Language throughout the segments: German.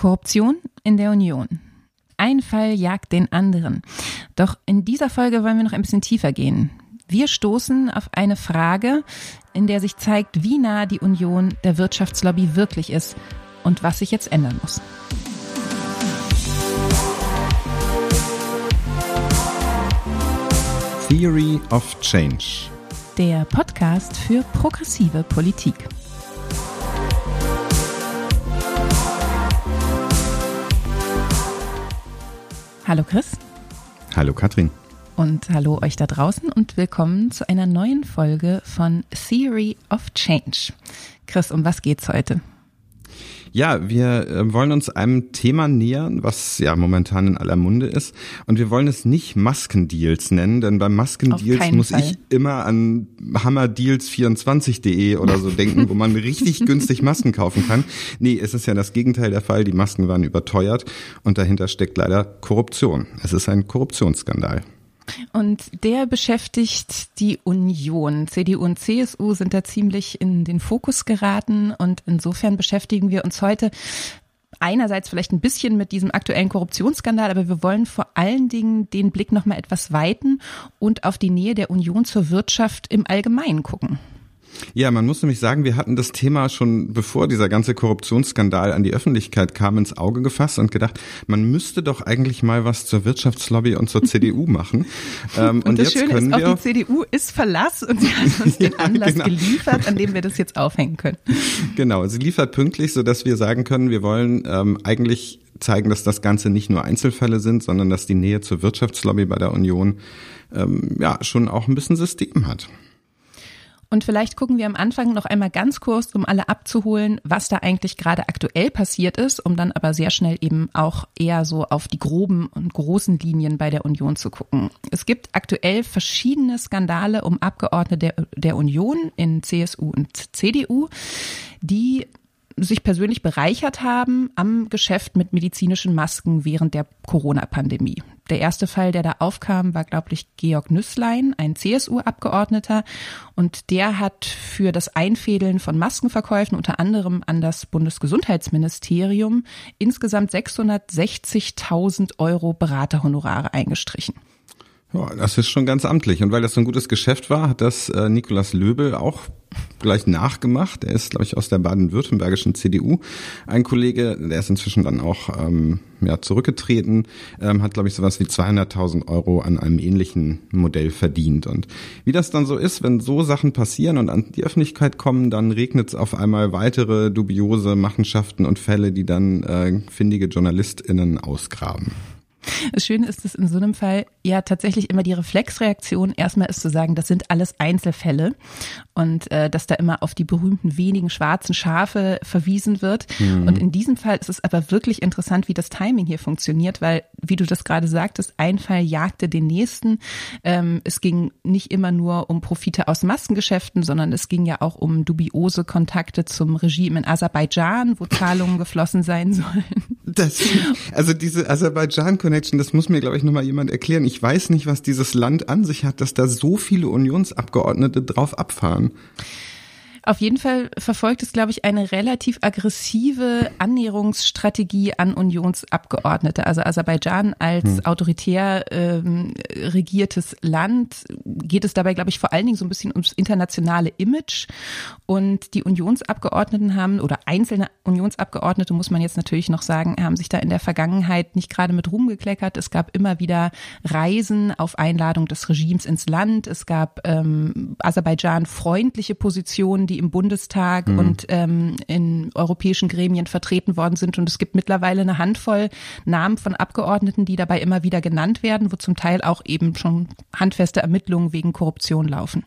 Korruption in der Union. Ein Fall jagt den anderen. Doch in dieser Folge wollen wir noch ein bisschen tiefer gehen. Wir stoßen auf eine Frage, in der sich zeigt, wie nah die Union der Wirtschaftslobby wirklich ist und was sich jetzt ändern muss. Theory of Change. Der Podcast für progressive Politik. Hallo Chris. Hallo Katrin. Und hallo euch da draußen und willkommen zu einer neuen Folge von Theory of Change. Chris, um was geht's heute? Ja, wir äh, wollen uns einem Thema nähern, was ja momentan in aller Munde ist. Und wir wollen es nicht Maskendeals nennen, denn bei Maskendeals muss Fall. ich immer an hammerdeals24.de oder so denken, wo man richtig günstig Masken kaufen kann. Nee, es ist ja das Gegenteil der Fall. Die Masken waren überteuert und dahinter steckt leider Korruption. Es ist ein Korruptionsskandal. Und der beschäftigt die Union. CDU und CSU sind da ziemlich in den Fokus geraten und insofern beschäftigen wir uns heute einerseits vielleicht ein bisschen mit diesem aktuellen Korruptionsskandal, aber wir wollen vor allen Dingen den Blick noch mal etwas weiten und auf die Nähe der Union zur Wirtschaft im Allgemeinen gucken. Ja, man muss nämlich sagen, wir hatten das Thema schon bevor dieser ganze Korruptionsskandal an die Öffentlichkeit kam ins Auge gefasst und gedacht, man müsste doch eigentlich mal was zur Wirtschaftslobby und zur CDU machen. Ähm, und, und das jetzt Schöne können ist, wir auch die CDU ist Verlass und sie hat uns den Anlass genau. geliefert, an dem wir das jetzt aufhängen können. Genau, sie liefert pünktlich, so dass wir sagen können, wir wollen ähm, eigentlich zeigen, dass das Ganze nicht nur Einzelfälle sind, sondern dass die Nähe zur Wirtschaftslobby bei der Union ähm, ja schon auch ein bisschen System hat. Und vielleicht gucken wir am Anfang noch einmal ganz kurz, um alle abzuholen, was da eigentlich gerade aktuell passiert ist, um dann aber sehr schnell eben auch eher so auf die groben und großen Linien bei der Union zu gucken. Es gibt aktuell verschiedene Skandale um Abgeordnete der, der Union in CSU und CDU, die sich persönlich bereichert haben am Geschäft mit medizinischen Masken während der Corona-Pandemie. Der erste Fall, der da aufkam, war, glaube ich, Georg Nüsslein, ein CSU-Abgeordneter. Und der hat für das Einfädeln von Maskenverkäufen unter anderem an das Bundesgesundheitsministerium insgesamt 660.000 Euro Beraterhonorare eingestrichen. Ja, das ist schon ganz amtlich. Und weil das so ein gutes Geschäft war, hat das äh, Nikolaus Löbel auch gleich nachgemacht. Er ist, glaube ich, aus der baden-württembergischen CDU. Ein Kollege, der ist inzwischen dann auch ähm, ja, zurückgetreten, ähm, hat, glaube ich, sowas wie 200.000 Euro an einem ähnlichen Modell verdient. Und wie das dann so ist, wenn so Sachen passieren und an die Öffentlichkeit kommen, dann regnet es auf einmal weitere dubiose Machenschaften und Fälle, die dann äh, findige JournalistInnen ausgraben. Das Schöne ist, dass in so einem Fall ja tatsächlich immer die Reflexreaktion erstmal ist zu sagen, das sind alles Einzelfälle und äh, dass da immer auf die berühmten wenigen schwarzen Schafe verwiesen wird. Mhm. Und in diesem Fall ist es aber wirklich interessant, wie das Timing hier funktioniert, weil, wie du das gerade sagtest, ein Fall jagte den nächsten. Ähm, es ging nicht immer nur um Profite aus Massengeschäften, sondern es ging ja auch um dubiose Kontakte zum Regime in Aserbaidschan, wo Zahlungen geflossen sein sollen. Das, also diese Aserbaidschan-Connection, das muss mir, glaube ich, nochmal jemand erklären. Ich weiß nicht, was dieses Land an sich hat, dass da so viele Unionsabgeordnete drauf abfahren. Auf jeden Fall verfolgt es, glaube ich, eine relativ aggressive Annäherungsstrategie an Unionsabgeordnete. Also Aserbaidschan als hm. autoritär ähm, regiertes Land geht es dabei, glaube ich, vor allen Dingen so ein bisschen ums internationale Image. Und die Unionsabgeordneten haben, oder einzelne Unionsabgeordnete, muss man jetzt natürlich noch sagen, haben sich da in der Vergangenheit nicht gerade mit rumgekleckert. Es gab immer wieder Reisen auf Einladung des Regimes ins Land. Es gab ähm, Aserbaidschan freundliche Positionen, die im Bundestag mhm. und ähm, in europäischen Gremien vertreten worden sind. Und es gibt mittlerweile eine Handvoll Namen von Abgeordneten, die dabei immer wieder genannt werden, wo zum Teil auch eben schon handfeste Ermittlungen wegen Korruption laufen.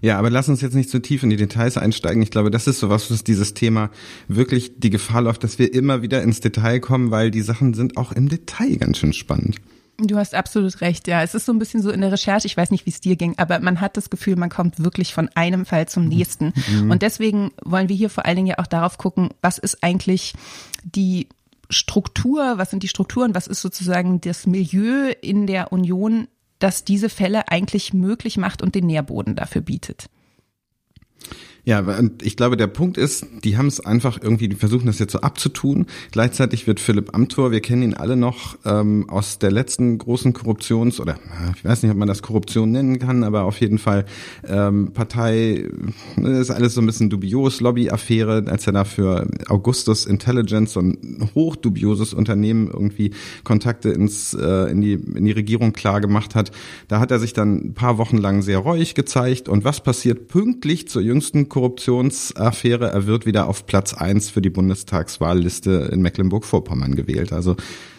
Ja, aber lass uns jetzt nicht zu tief in die Details einsteigen. Ich glaube, das ist sowas, was dieses Thema wirklich die Gefahr läuft, dass wir immer wieder ins Detail kommen, weil die Sachen sind auch im Detail ganz schön spannend. Du hast absolut recht, ja. Es ist so ein bisschen so in der Recherche, ich weiß nicht, wie es dir ging, aber man hat das Gefühl, man kommt wirklich von einem Fall zum nächsten. Mhm. Und deswegen wollen wir hier vor allen Dingen ja auch darauf gucken, was ist eigentlich die Struktur, was sind die Strukturen, was ist sozusagen das Milieu in der Union, das diese Fälle eigentlich möglich macht und den Nährboden dafür bietet. Ja, und ich glaube, der Punkt ist, die haben es einfach irgendwie, die versuchen das jetzt so abzutun. Gleichzeitig wird Philipp Amthor, wir kennen ihn alle noch ähm, aus der letzten großen Korruptions- oder ich weiß nicht, ob man das Korruption nennen kann, aber auf jeden Fall ähm, Partei, ist alles so ein bisschen dubios, Lobbyaffäre, als er da für Augustus Intelligence, so ein hochdubioses Unternehmen irgendwie Kontakte ins äh, in die in die Regierung klar gemacht hat. Da hat er sich dann ein paar Wochen lang sehr reuig gezeigt. Und was passiert pünktlich zur jüngsten Korruptionsaffäre. Er wird wieder auf Platz eins für die Bundestagswahlliste in Mecklenburg-Vorpommern gewählt. Also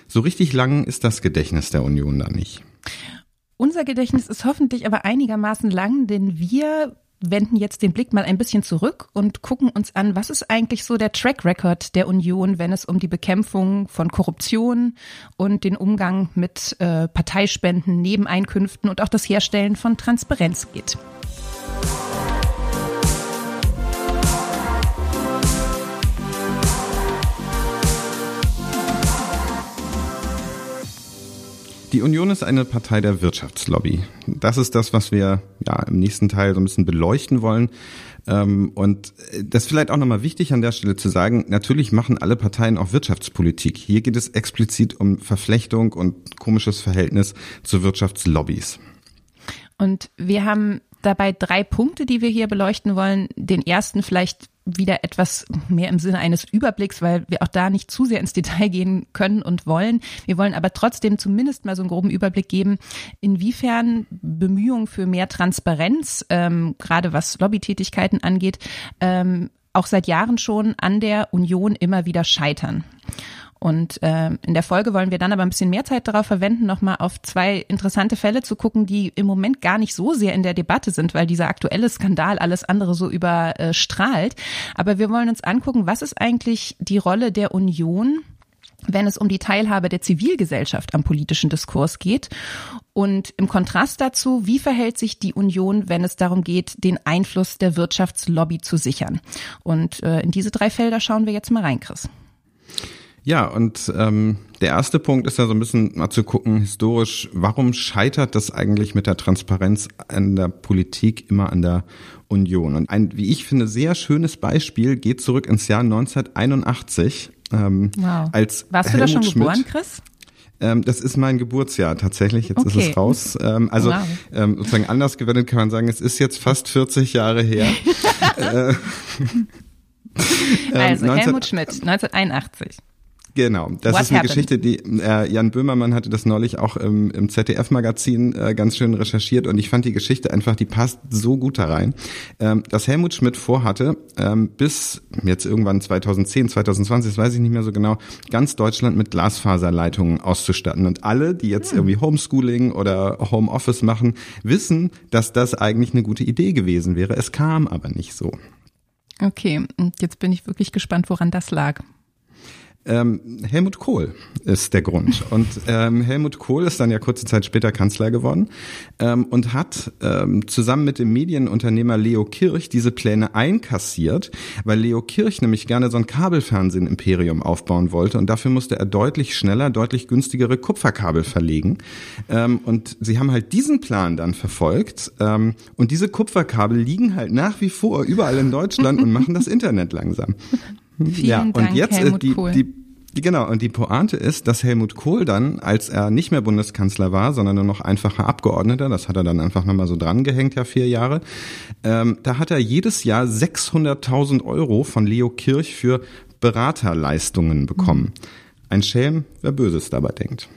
so richtig lang ist das Gedächtnis der Union da nicht. Unser Gedächtnis ist hoffentlich aber einigermaßen lang, denn wir wenden jetzt den Blick mal ein bisschen zurück und gucken uns an, was ist eigentlich so der Track Record der Union, wenn es um die Bekämpfung von Korruption und den Umgang mit äh, Parteispenden, Nebeneinkünften und auch das Herstellen von Transparenz geht. Die Union ist eine Partei der Wirtschaftslobby. Das ist das, was wir ja im nächsten Teil so ein bisschen beleuchten wollen. Ähm, und das ist vielleicht auch nochmal wichtig an der Stelle zu sagen, natürlich machen alle Parteien auch Wirtschaftspolitik. Hier geht es explizit um Verflechtung und komisches Verhältnis zu Wirtschaftslobbys. Und wir haben dabei drei Punkte, die wir hier beleuchten wollen. Den ersten vielleicht wieder etwas mehr im Sinne eines Überblicks, weil wir auch da nicht zu sehr ins Detail gehen können und wollen. Wir wollen aber trotzdem zumindest mal so einen groben Überblick geben, inwiefern Bemühungen für mehr Transparenz, ähm, gerade was Lobbytätigkeiten angeht, ähm, auch seit Jahren schon an der Union immer wieder scheitern. Und äh, in der Folge wollen wir dann aber ein bisschen mehr Zeit darauf verwenden, nochmal auf zwei interessante Fälle zu gucken, die im Moment gar nicht so sehr in der Debatte sind, weil dieser aktuelle Skandal alles andere so überstrahlt. Aber wir wollen uns angucken, was ist eigentlich die Rolle der Union wenn es um die Teilhabe der Zivilgesellschaft am politischen Diskurs geht. Und im Kontrast dazu, wie verhält sich die Union, wenn es darum geht, den Einfluss der Wirtschaftslobby zu sichern? Und äh, in diese drei Felder schauen wir jetzt mal rein, Chris. Ja, und ähm, der erste Punkt ist ja so ein bisschen mal zu gucken, historisch, warum scheitert das eigentlich mit der Transparenz an der Politik immer an der Union? Und ein, wie ich finde, sehr schönes Beispiel geht zurück ins Jahr 1981. Ähm, wow. als Warst Helmut du da schon Schmidt, geboren, Chris? Ähm, das ist mein Geburtsjahr tatsächlich. Jetzt okay. ist es raus. Ähm, also wow. ähm, sozusagen anders gewendet kann man sagen, es ist jetzt fast 40 Jahre her. äh, also 19, ähm, Helmut Schmidt, 1981. Genau, das What ist eine happened? Geschichte, die äh, Jan Böhmermann hatte das neulich auch im, im ZDF-Magazin äh, ganz schön recherchiert und ich fand die Geschichte einfach, die passt so gut da rein, ähm, dass Helmut Schmidt vorhatte, ähm, bis jetzt irgendwann 2010, 2020, das weiß ich nicht mehr so genau, ganz Deutschland mit Glasfaserleitungen auszustatten und alle, die jetzt hm. irgendwie Homeschooling oder Homeoffice machen, wissen, dass das eigentlich eine gute Idee gewesen wäre. Es kam aber nicht so. Okay, und jetzt bin ich wirklich gespannt, woran das lag. Ähm, Helmut Kohl ist der Grund. Und ähm, Helmut Kohl ist dann ja kurze Zeit später Kanzler geworden ähm, und hat ähm, zusammen mit dem Medienunternehmer Leo Kirch diese Pläne einkassiert, weil Leo Kirch nämlich gerne so ein Kabelfernsehen-Imperium aufbauen wollte und dafür musste er deutlich schneller, deutlich günstigere Kupferkabel verlegen. Ähm, und sie haben halt diesen Plan dann verfolgt ähm, und diese Kupferkabel liegen halt nach wie vor überall in Deutschland und machen das Internet langsam. Vielen ja, und Dank, jetzt Helmut die, Kohl. die Genau, und die Pointe ist, dass Helmut Kohl dann, als er nicht mehr Bundeskanzler war, sondern nur noch einfacher Abgeordneter, das hat er dann einfach nochmal so drangehängt, ja vier Jahre, ähm, da hat er jedes Jahr 600.000 Euro von Leo Kirch für Beraterleistungen bekommen. Ein Schelm, wer Böses dabei denkt.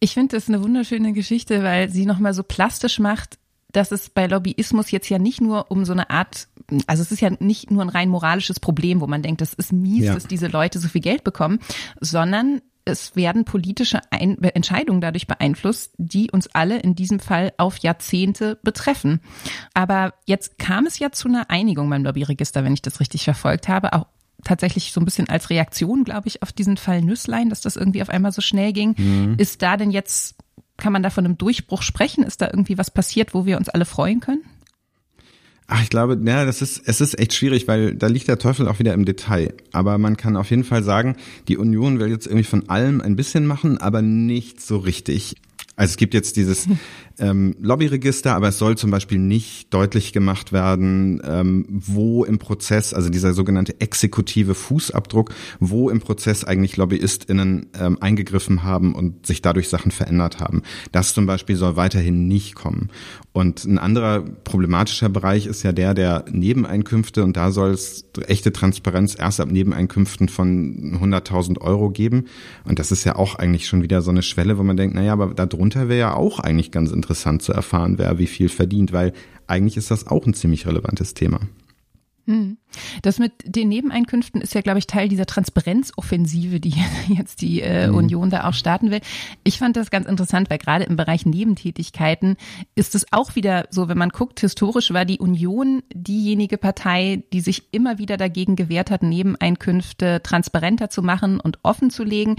Ich finde das eine wunderschöne Geschichte, weil sie nochmal so plastisch macht, dass es bei Lobbyismus jetzt ja nicht nur um so eine Art, also es ist ja nicht nur ein rein moralisches Problem, wo man denkt, das ist mies, ja. dass diese Leute so viel Geld bekommen, sondern es werden politische Ein Entscheidungen dadurch beeinflusst, die uns alle in diesem Fall auf Jahrzehnte betreffen. Aber jetzt kam es ja zu einer Einigung beim Lobbyregister, wenn ich das richtig verfolgt habe, auch tatsächlich so ein bisschen als Reaktion, glaube ich, auf diesen Fall Nüsslein, dass das irgendwie auf einmal so schnell ging. Mhm. Ist da denn jetzt kann man da von einem Durchbruch sprechen? Ist da irgendwie was passiert, wo wir uns alle freuen können? Ach, ich glaube, ja, das ist, es ist echt schwierig, weil da liegt der Teufel auch wieder im Detail. Aber man kann auf jeden Fall sagen, die Union will jetzt irgendwie von allem ein bisschen machen, aber nicht so richtig. Also es gibt jetzt dieses ähm, Lobbyregister, aber es soll zum Beispiel nicht deutlich gemacht werden, ähm, wo im Prozess, also dieser sogenannte exekutive Fußabdruck, wo im Prozess eigentlich LobbyistInnen ähm, eingegriffen haben und sich dadurch Sachen verändert haben. Das zum Beispiel soll weiterhin nicht kommen. Und ein anderer problematischer Bereich ist ja der der Nebeneinkünfte und da soll es echte Transparenz erst ab Nebeneinkünften von 100.000 Euro geben. Und das ist ja auch eigentlich schon wieder so eine Schwelle, wo man denkt, naja, aber darunter wäre ja auch eigentlich ganz interessant zu erfahren, wer wie viel verdient, weil eigentlich ist das auch ein ziemlich relevantes Thema. Hm. Das mit den Nebeneinkünften ist ja, glaube ich, Teil dieser Transparenzoffensive, die jetzt die äh, mhm. Union da auch starten will. Ich fand das ganz interessant, weil gerade im Bereich Nebentätigkeiten ist es auch wieder so, wenn man guckt, historisch war die Union diejenige Partei, die sich immer wieder dagegen gewehrt hat, Nebeneinkünfte transparenter zu machen und offen zu legen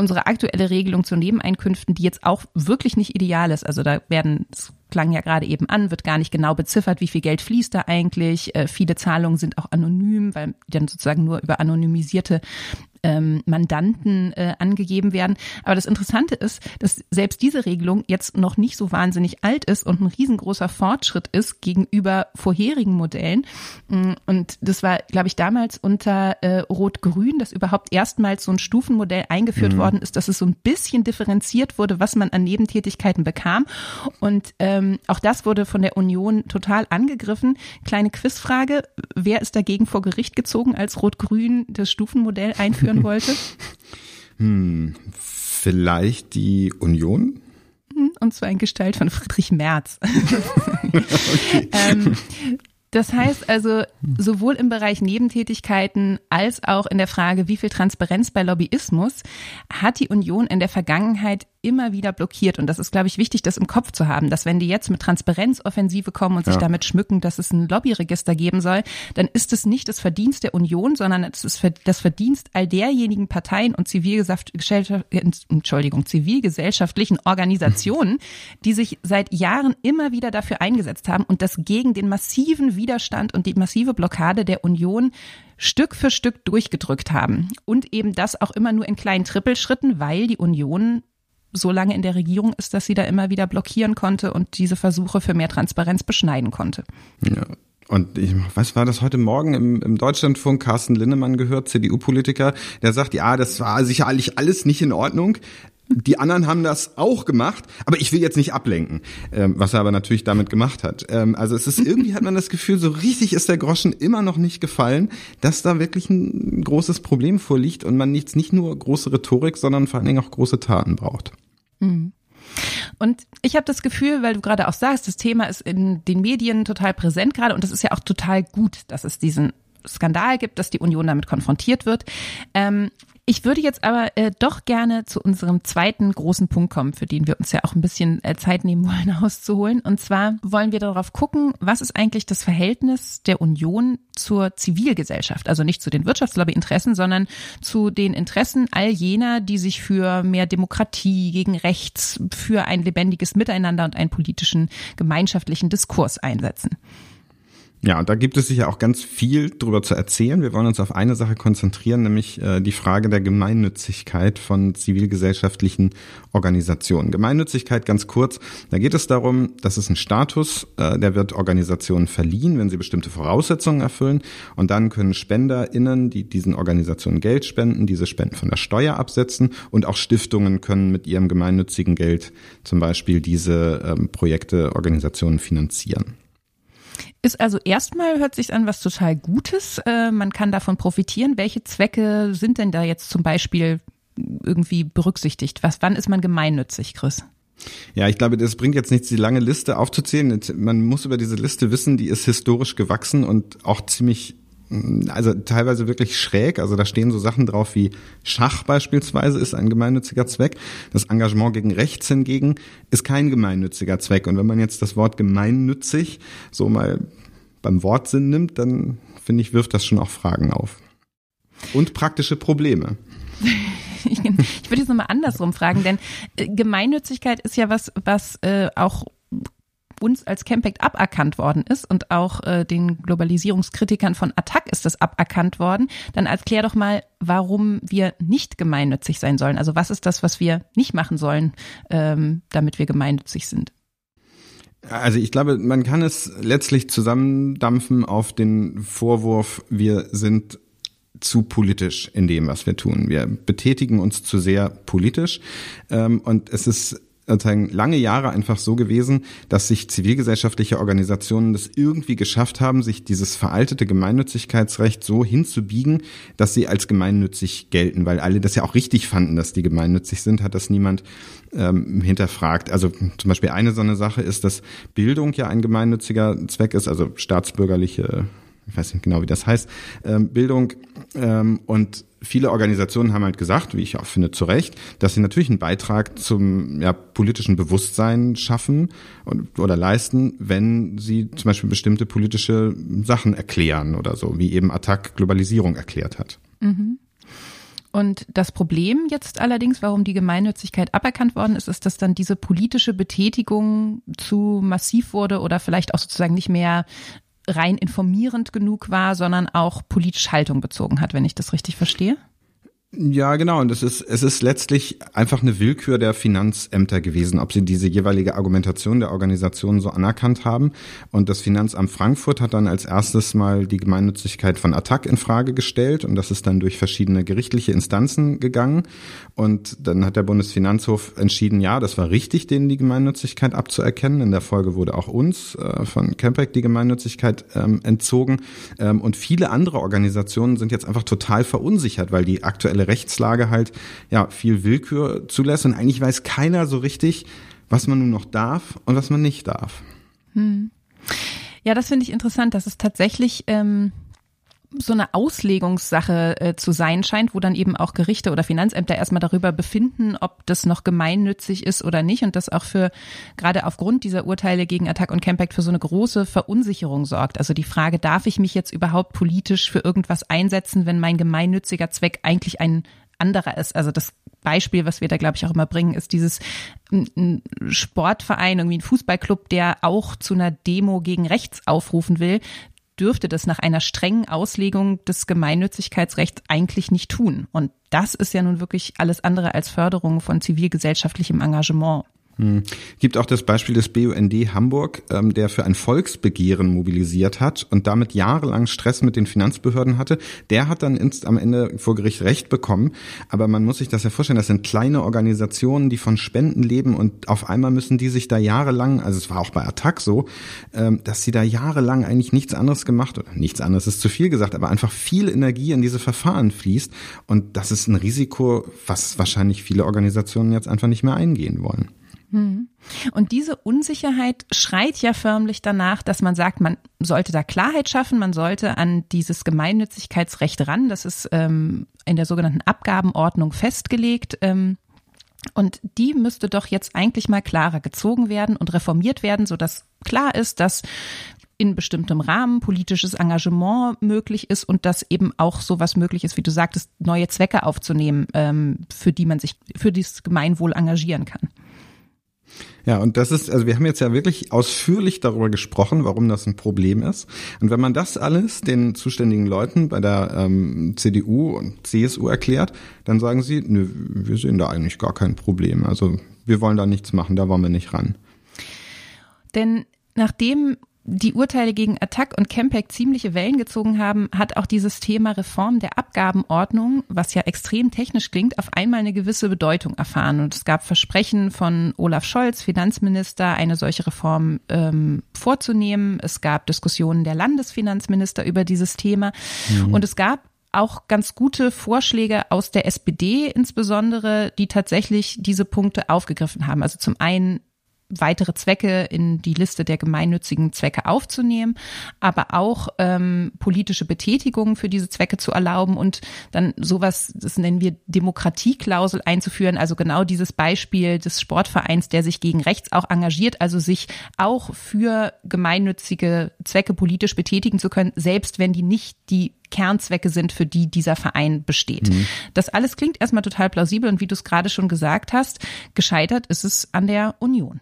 unsere aktuelle Regelung zu Nebeneinkünften, die jetzt auch wirklich nicht ideal ist. Also da werden, es klang ja gerade eben an, wird gar nicht genau beziffert, wie viel Geld fließt da eigentlich. Äh, viele Zahlungen sind auch anonym, weil die dann sozusagen nur über anonymisierte ähm, Mandanten äh, angegeben werden. Aber das Interessante ist, dass selbst diese Regelung jetzt noch nicht so wahnsinnig alt ist und ein riesengroßer Fortschritt ist gegenüber vorherigen Modellen. Mm, und das war, glaube ich, damals unter äh, Rot-Grün, dass überhaupt erstmals so ein Stufenmodell eingeführt mhm. worden ist, dass es so ein bisschen differenziert wurde, was man an Nebentätigkeiten bekam. Und ähm, auch das wurde von der Union total angegriffen. Kleine Quizfrage, wer ist dagegen vor Gericht gezogen, als Rot-Grün das Stufenmodell einführt? Führen wollte? Hm, vielleicht die Union? Hm, und zwar in Gestalt von Friedrich Merz. okay. ähm, das heißt also, sowohl im Bereich Nebentätigkeiten als auch in der Frage, wie viel Transparenz bei Lobbyismus, hat die Union in der Vergangenheit immer wieder blockiert. Und das ist, glaube ich, wichtig, das im Kopf zu haben, dass wenn die jetzt mit Transparenzoffensive kommen und sich ja. damit schmücken, dass es ein Lobbyregister geben soll, dann ist es nicht das Verdienst der Union, sondern es ist das Verdienst all derjenigen Parteien und Entschuldigung, zivilgesellschaftlichen Organisationen, die sich seit Jahren immer wieder dafür eingesetzt haben und das gegen den massiven Widerstand und die massive Blockade der Union Stück für Stück durchgedrückt haben. Und eben das auch immer nur in kleinen Trippelschritten, weil die Union so lange in der Regierung ist, dass sie da immer wieder blockieren konnte und diese Versuche für mehr Transparenz beschneiden konnte. Ja. Und ich, was war das heute Morgen im, im Deutschlandfunk? Carsten Linnemann gehört, CDU-Politiker, der sagt, ja, das war sicherlich alles nicht in Ordnung. Die anderen haben das auch gemacht, aber ich will jetzt nicht ablenken, ähm, was er aber natürlich damit gemacht hat. Ähm, also es ist irgendwie hat man das Gefühl, so richtig ist der Groschen immer noch nicht gefallen, dass da wirklich ein großes Problem vorliegt und man jetzt nicht nur große Rhetorik, sondern vor allen Dingen auch große Taten braucht. Mhm. Und ich habe das Gefühl, weil du gerade auch sagst, das Thema ist in den Medien total präsent gerade und das ist ja auch total gut, dass es diesen Skandal gibt, dass die Union damit konfrontiert wird. Ähm, ich würde jetzt aber äh, doch gerne zu unserem zweiten großen Punkt kommen, für den wir uns ja auch ein bisschen äh, Zeit nehmen wollen, auszuholen. Und zwar wollen wir darauf gucken, was ist eigentlich das Verhältnis der Union zur Zivilgesellschaft? Also nicht zu den Wirtschaftslobbyinteressen, sondern zu den Interessen all jener, die sich für mehr Demokratie, gegen Rechts, für ein lebendiges Miteinander und einen politischen gemeinschaftlichen Diskurs einsetzen. Ja, und da gibt es sicher auch ganz viel drüber zu erzählen. Wir wollen uns auf eine Sache konzentrieren, nämlich äh, die Frage der Gemeinnützigkeit von zivilgesellschaftlichen Organisationen. Gemeinnützigkeit ganz kurz, da geht es darum, dass es ein Status, äh, der wird Organisationen verliehen, wenn sie bestimmte Voraussetzungen erfüllen. Und dann können SpenderInnen, die diesen Organisationen Geld spenden, diese Spenden von der Steuer absetzen. Und auch Stiftungen können mit ihrem gemeinnützigen Geld zum Beispiel diese ähm, Projekte, Organisationen finanzieren. Ist also erstmal hört sich an was total Gutes. Äh, man kann davon profitieren. Welche Zwecke sind denn da jetzt zum Beispiel irgendwie berücksichtigt? Was, wann ist man gemeinnützig, Chris? Ja, ich glaube, das bringt jetzt nichts, die lange Liste aufzuzählen. Man muss über diese Liste wissen, die ist historisch gewachsen und auch ziemlich also teilweise wirklich schräg. Also da stehen so Sachen drauf wie Schach beispielsweise ist ein gemeinnütziger Zweck. Das Engagement gegen Rechts hingegen ist kein gemeinnütziger Zweck. Und wenn man jetzt das Wort gemeinnützig so mal beim Wortsinn nimmt, dann finde ich, wirft das schon auch Fragen auf. Und praktische Probleme. ich, würde jetzt nochmal andersrum fragen, denn äh, Gemeinnützigkeit ist ja was, was äh, auch uns als Campact aberkannt worden ist und auch äh, den Globalisierungskritikern von Attac ist das aberkannt worden, dann erklär doch mal, warum wir nicht gemeinnützig sein sollen. Also was ist das, was wir nicht machen sollen, ähm, damit wir gemeinnützig sind? Also ich glaube, man kann es letztlich zusammendampfen auf den Vorwurf, wir sind zu politisch in dem, was wir tun. Wir betätigen uns zu sehr politisch ähm, und es ist lange Jahre einfach so gewesen, dass sich zivilgesellschaftliche Organisationen das irgendwie geschafft haben, sich dieses veraltete Gemeinnützigkeitsrecht so hinzubiegen, dass sie als gemeinnützig gelten, weil alle das ja auch richtig fanden, dass die gemeinnützig sind, hat das niemand ähm, hinterfragt. Also zum Beispiel eine so eine Sache ist, dass Bildung ja ein gemeinnütziger Zweck ist, also staatsbürgerliche ich weiß nicht genau, wie das heißt, ähm, Bildung ähm, und viele Organisationen haben halt gesagt, wie ich auch finde, zu Recht, dass sie natürlich einen Beitrag zum ja, politischen Bewusstsein schaffen und, oder leisten, wenn sie zum Beispiel bestimmte politische Sachen erklären oder so, wie eben Attac Globalisierung erklärt hat. Mhm. Und das Problem jetzt allerdings, warum die Gemeinnützigkeit aberkannt worden ist, ist, dass dann diese politische Betätigung zu massiv wurde oder vielleicht auch sozusagen nicht mehr rein informierend genug war, sondern auch politisch Haltung bezogen hat, wenn ich das richtig verstehe? Ja, genau. Und es ist, es ist letztlich einfach eine Willkür der Finanzämter gewesen, ob sie diese jeweilige Argumentation der Organisation so anerkannt haben. Und das Finanzamt Frankfurt hat dann als erstes mal die Gemeinnützigkeit von Attac in Frage gestellt. Und das ist dann durch verschiedene gerichtliche Instanzen gegangen. Und dann hat der Bundesfinanzhof entschieden, ja, das war richtig, denen die Gemeinnützigkeit abzuerkennen. In der Folge wurde auch uns äh, von Campac die Gemeinnützigkeit ähm, entzogen. Ähm, und viele andere Organisationen sind jetzt einfach total verunsichert, weil die aktuelle aktuelle Rechtslage halt ja viel Willkür zulässt und eigentlich weiß keiner so richtig, was man nun noch darf und was man nicht darf. Hm. Ja, das finde ich interessant, dass es tatsächlich ähm, so eine Auslegungssache äh, zu sein scheint, wo dann eben auch Gerichte oder Finanzämter erstmal darüber befinden, ob das noch gemeinnützig ist oder nicht und das auch für gerade aufgrund dieser Urteile gegen Attack und Campact für so eine große Verunsicherung sorgt. Also die Frage, darf ich mich jetzt überhaupt politisch für irgendwas einsetzen, wenn mein gemeinnütziger Zweck eigentlich ein anderer ist. Also das Beispiel, was wir da, glaube ich, auch immer bringen, ist dieses ein Sportverein, irgendwie ein Fußballclub, der auch zu einer Demo gegen rechts aufrufen will, dürfte das nach einer strengen Auslegung des Gemeinnützigkeitsrechts eigentlich nicht tun. Und das ist ja nun wirklich alles andere als Förderung von zivilgesellschaftlichem Engagement. Hm. Gibt auch das Beispiel des BUND Hamburg, ähm, der für ein Volksbegehren mobilisiert hat und damit jahrelang Stress mit den Finanzbehörden hatte. Der hat dann ins, am Ende vor Gericht Recht bekommen. Aber man muss sich das ja vorstellen, das sind kleine Organisationen, die von Spenden leben und auf einmal müssen die sich da jahrelang, also es war auch bei Attac so, ähm, dass sie da jahrelang eigentlich nichts anderes gemacht oder nichts anderes ist zu viel gesagt, aber einfach viel Energie in diese Verfahren fließt. Und das ist ein Risiko, was wahrscheinlich viele Organisationen jetzt einfach nicht mehr eingehen wollen. Hm. Und diese Unsicherheit schreit ja förmlich danach, dass man sagt, man sollte da Klarheit schaffen, man sollte an dieses Gemeinnützigkeitsrecht ran. Das ist ähm, in der sogenannten Abgabenordnung festgelegt. Ähm, und die müsste doch jetzt eigentlich mal klarer gezogen werden und reformiert werden, sodass klar ist, dass in bestimmtem Rahmen politisches Engagement möglich ist und dass eben auch sowas möglich ist, wie du sagtest, neue Zwecke aufzunehmen, ähm, für die man sich für dieses Gemeinwohl engagieren kann. Ja, und das ist, also wir haben jetzt ja wirklich ausführlich darüber gesprochen, warum das ein Problem ist. Und wenn man das alles den zuständigen Leuten bei der ähm, CDU und CSU erklärt, dann sagen sie, nö, wir sehen da eigentlich gar kein Problem. Also wir wollen da nichts machen, da wollen wir nicht ran. Denn nachdem die Urteile gegen Attac und Campact ziemliche Wellen gezogen haben, hat auch dieses Thema Reform der Abgabenordnung, was ja extrem technisch klingt, auf einmal eine gewisse Bedeutung erfahren. Und es gab Versprechen von Olaf Scholz, Finanzminister, eine solche Reform ähm, vorzunehmen. Es gab Diskussionen der Landesfinanzminister über dieses Thema. Mhm. Und es gab auch ganz gute Vorschläge aus der SPD insbesondere, die tatsächlich diese Punkte aufgegriffen haben. Also zum einen weitere Zwecke in die Liste der gemeinnützigen Zwecke aufzunehmen, aber auch ähm, politische Betätigungen für diese Zwecke zu erlauben und dann sowas, das nennen wir Demokratieklausel einzuführen, also genau dieses Beispiel des Sportvereins, der sich gegen rechts auch engagiert, also sich auch für gemeinnützige Zwecke politisch betätigen zu können, selbst wenn die nicht die Kernzwecke sind, für die dieser Verein besteht. Mhm. Das alles klingt erstmal total plausibel und wie du es gerade schon gesagt hast, gescheitert ist es an der Union.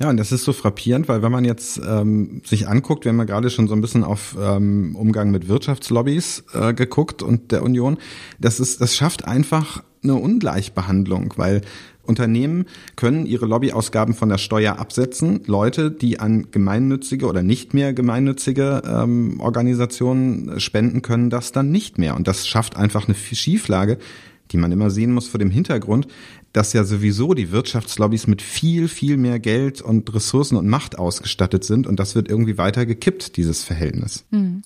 Ja, und das ist so frappierend, weil wenn man jetzt ähm, sich anguckt, wir haben ja gerade schon so ein bisschen auf ähm, Umgang mit Wirtschaftslobbys äh, geguckt und der Union, das ist, das schafft einfach eine Ungleichbehandlung, weil Unternehmen können ihre Lobbyausgaben von der Steuer absetzen. Leute, die an gemeinnützige oder nicht mehr gemeinnützige ähm, Organisationen spenden, können das dann nicht mehr. Und das schafft einfach eine Schieflage, die man immer sehen muss vor dem Hintergrund, dass ja sowieso die Wirtschaftslobbys mit viel, viel mehr Geld und Ressourcen und Macht ausgestattet sind. Und das wird irgendwie weiter gekippt, dieses Verhältnis. Mhm.